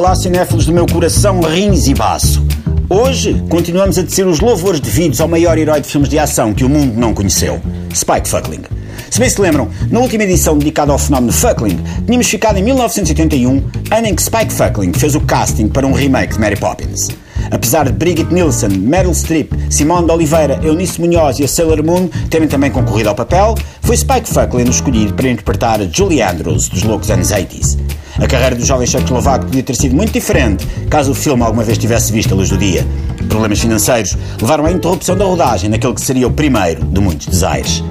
Olá, cinéfilos do meu coração, rins e baço. Hoje continuamos a tecer os louvores devidos ao maior herói de filmes de ação que o mundo não conheceu, Spike Fuckling. Se bem se lembram, na última edição dedicada ao fenómeno Fuckling, tínhamos ficado em 1981, ano em que Spike Fuckling fez o casting para um remake de Mary Poppins. Apesar de Brigitte Nielsen, Meryl Streep, Simone de Oliveira, Eunice Munhoz e a Sailor Moon terem também concorrido ao papel, foi Spike Fuckling escolhido para interpretar Julie Andrews dos loucos anos 80s. A carreira do jovem checoslovaco podia ter sido muito diferente caso o filme alguma vez tivesse visto a luz do dia. Problemas financeiros levaram à interrupção da rodagem naquele que seria o primeiro de muitos desaires.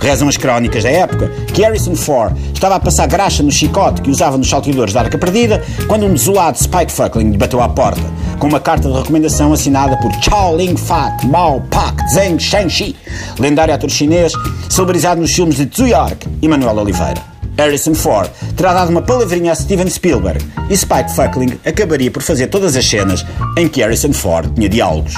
Rezam as crónicas da época que Harrison Ford estava a passar graxa no chicote que usava nos salteadores da Arca Perdida quando um desolado Spike Fuckling lhe bateu à porta, com uma carta de recomendação assinada por Chao Ling Fat Mao Pak Zheng Shangxi, lendário ator chinês celebrizado nos filmes de Tzu Yark e Manuel Oliveira. Harrison Ford terá dado uma palavrinha a Steven Spielberg e Spike Fuckling acabaria por fazer todas as cenas em que Harrison Ford tinha diálogos.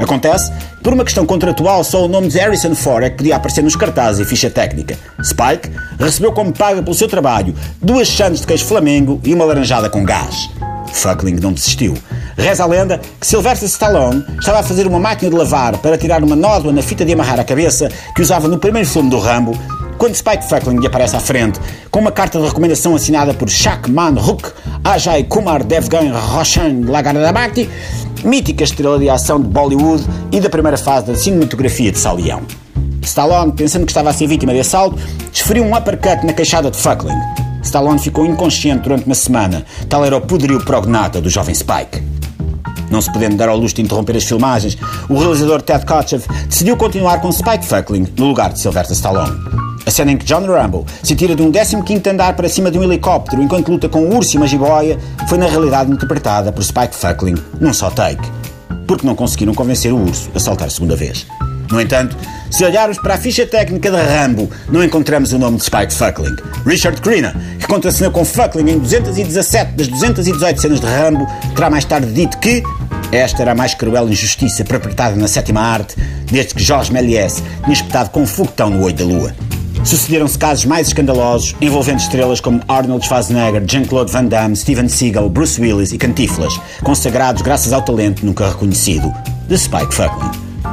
Acontece, por uma questão contratual, só o nome de Harrison Ford é que podia aparecer nos cartazes e ficha técnica. Spike recebeu como paga pelo seu trabalho duas chances de queijo flamengo e uma laranjada com gás. Fuckling não desistiu. Reza a lenda que Sylvester Stallone estava a fazer uma máquina de lavar para tirar uma nódoa na fita de amarrar a cabeça que usava no primeiro filme do Rambo quando Spike Fuckling lhe aparece à frente com uma carta de recomendação assinada por Shaq Man Hook, Ajay Kumar Devgan Roshan Lagaradabati, mítica estrela de ação de Bollywood e da primeira fase da cinematografia de Salião. Stallone, pensando que estava a ser vítima de assalto, desferiu um uppercut na queixada de Fuckling. Stallone ficou inconsciente durante uma semana, tal era o poderio prognata do jovem Spike. Não se podendo dar ao luxo de interromper as filmagens, o realizador Ted Kotcheff decidiu continuar com Spike Fuckling no lugar de Sylvester Stallone. A cena em que John Rambo se tira de um 15 andar para cima de um helicóptero enquanto luta com um urso e uma jiboia foi na realidade interpretada por Spike Fuckling num só take. Porque não conseguiram convencer o urso a saltar a segunda vez. No entanto, se olharmos para a ficha técnica de Rambo, não encontramos o nome de Spike Fuckling. Richard Crenna, que contracenou com Fuckling em 217 das 218 cenas de Rambo, terá mais tarde dito que esta era a mais cruel injustiça perpetrada na sétima arte, desde que Jorge Méliès tinha espetado com um foguetão no olho da lua. Sucederam-se casos mais escandalosos envolvendo estrelas como Arnold Schwarzenegger, Jean-Claude Van Damme, Steven Seagal, Bruce Willis e Cantiflas, consagrados graças ao talento nunca reconhecido de Spike Fuckling.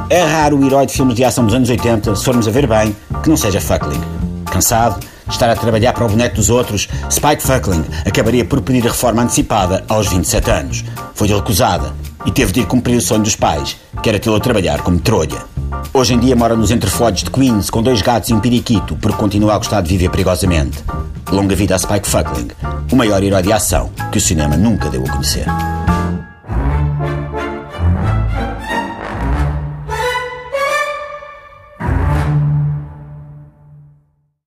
É raro o herói de filmes de ação dos anos 80, se formos a ver bem, que não seja Fuckling. Cansado de estar a trabalhar para o boneco dos outros, Spike Fuckling acabaria por pedir a reforma antecipada aos 27 anos. Foi-lhe recusada e teve de ir cumprir o sonho dos pais, que era tê-lo a trabalhar como trolha. Hoje em dia mora nos entrefolhos de Queens com dois gatos e um periquito porque continua a gostar de viver perigosamente. Longa vida a Spike Fuckling, o maior herói de ação que o cinema nunca deu a conhecer.